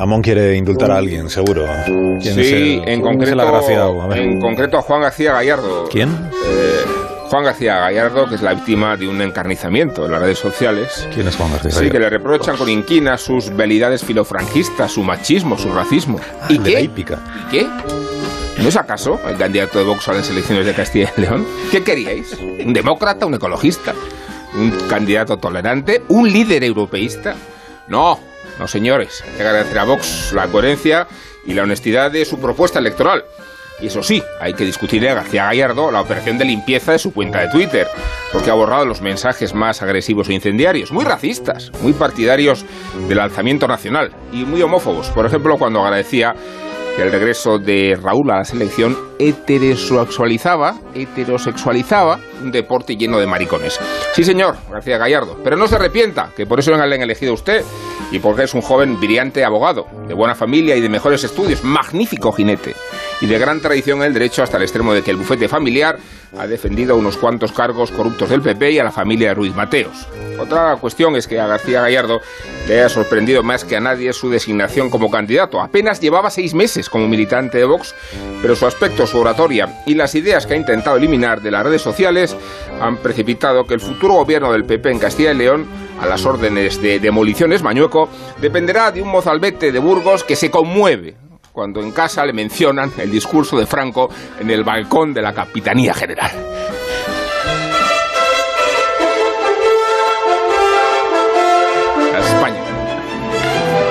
Amón quiere indultar a alguien, seguro. sí, en, concreto, a en concreto a Juan García Gallardo. ¿Quién? Eh, Juan García Gallardo, que es la víctima de un encarnizamiento en las redes sociales. ¿Quién es Juan García? Sí, que le reprochan con inquina sus velidades filofranquistas, su machismo, su racismo. ¿Y qué? ¿Y qué? ¿No es acaso el candidato de Vox a las elecciones de Castilla y León? ¿Qué queríais? ¿Un demócrata, un ecologista? ¿Un candidato tolerante? ¿Un líder europeísta? No, no, señores, hay que agradecer a Vox la coherencia y la honestidad de su propuesta electoral. Y eso sí, hay que discutirle a García Gallardo la operación de limpieza de su cuenta de Twitter, porque ha borrado los mensajes más agresivos e incendiarios, muy racistas, muy partidarios del alzamiento nacional y muy homófobos. Por ejemplo, cuando agradecía que el regreso de Raúl a la selección heterosexualizaba, heterosexualizaba un deporte lleno de maricones. Sí, señor, García Gallardo, pero no se arrepienta, que por eso le han elegido usted y porque es un joven brillante abogado, de buena familia y de mejores estudios, magnífico jinete y de gran tradición en el derecho hasta el extremo de que el bufete familiar ha defendido a unos cuantos cargos corruptos del PP y a la familia Ruiz Mateos. Otra cuestión es que a García Gallardo le ha sorprendido más que a nadie su designación como candidato. Apenas llevaba seis meses como militante de Vox, pero su aspecto, su oratoria y las ideas que ha intentado eliminar de las redes sociales han precipitado que el futuro gobierno del PP en Castilla y León, a las órdenes de demoliciones Mañueco, dependerá de un mozalbete de Burgos que se conmueve cuando en casa le mencionan el discurso de Franco en el balcón de la Capitanía General.